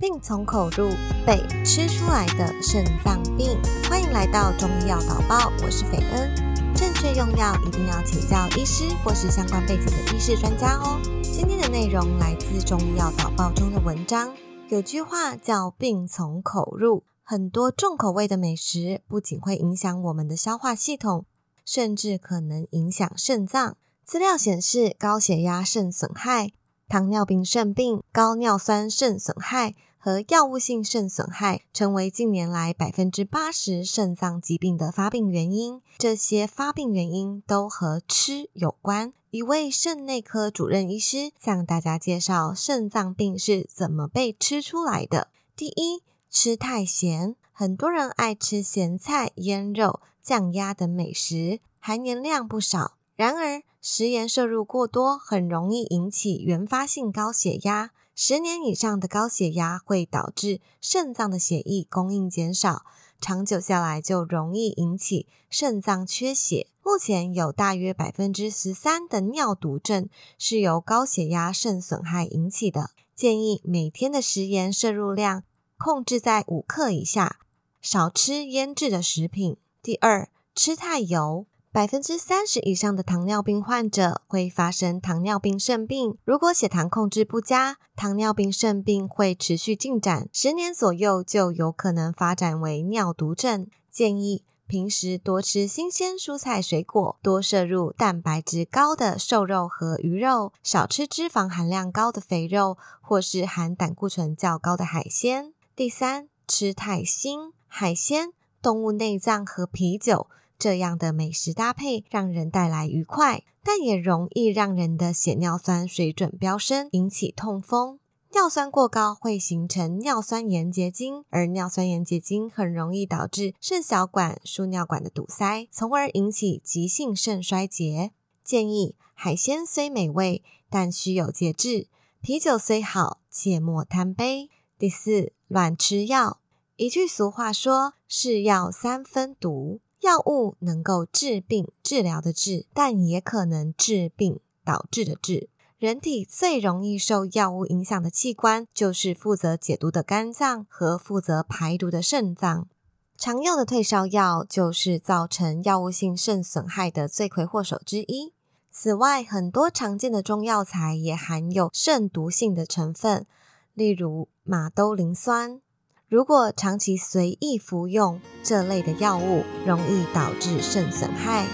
病从口入，被吃出来的肾脏病。欢迎来到中医药导报，我是斐恩。正确用药一定要请教医师或是相关背景的医师专家哦。今天的内容来自中医药导报中的文章。有句话叫“病从口入”，很多重口味的美食不仅会影响我们的消化系统，甚至可能影响肾脏。资料显示，高血压肾损害、糖尿病肾病、高尿酸肾损害。和药物性肾损害成为近年来百分之八十肾脏疾病的发病原因。这些发病原因都和吃有关。一位肾内科主任医师向大家介绍肾脏病是怎么被吃出来的。第一，吃太咸。很多人爱吃咸菜、腌肉、酱鸭等美食，含盐量不少。然而，食盐摄入过多很容易引起原发性高血压。十年以上的高血压会导致肾脏的血液供应减少，长久下来就容易引起肾脏缺血。目前有大约百分之十三的尿毒症是由高血压肾损害引起的。建议每天的食盐摄入量控制在五克以下，少吃腌制的食品。第二，吃太油。百分之三十以上的糖尿病患者会发生糖尿病肾病。如果血糖控制不佳，糖尿病肾病会持续进展，十年左右就有可能发展为尿毒症。建议平时多吃新鲜蔬菜水果，多摄入蛋白质高的瘦肉和鱼肉，少吃脂肪含量高的肥肉或是含胆固醇较高的海鲜。第三，吃太腥，海鲜、动物内脏和啤酒。这样的美食搭配让人带来愉快，但也容易让人的血尿酸水准飙升，引起痛风。尿酸过高会形成尿酸盐结晶，而尿酸盐结晶很容易导致肾小管、输尿管的堵塞，从而引起急性肾衰竭。建议海鲜虽美味，但需有节制；啤酒虽好，切莫贪杯。第四，乱吃药。一句俗话说：“是药三分毒。”药物能够治病、治疗的治，但也可能治病导致的治。人体最容易受药物影响的器官，就是负责解毒的肝脏和负责排毒的肾脏。常用的退烧药就是造成药物性肾损害的罪魁祸首之一。此外，很多常见的中药材也含有肾毒性的成分，例如马兜铃酸。如果长期随意服用这类的药物，容易导致肾损害。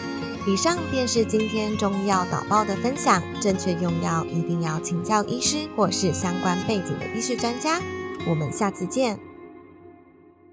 以上便是今天中医药导报的分享。正确用药一定要请教医师或是相关背景的医学专家。我们下次见。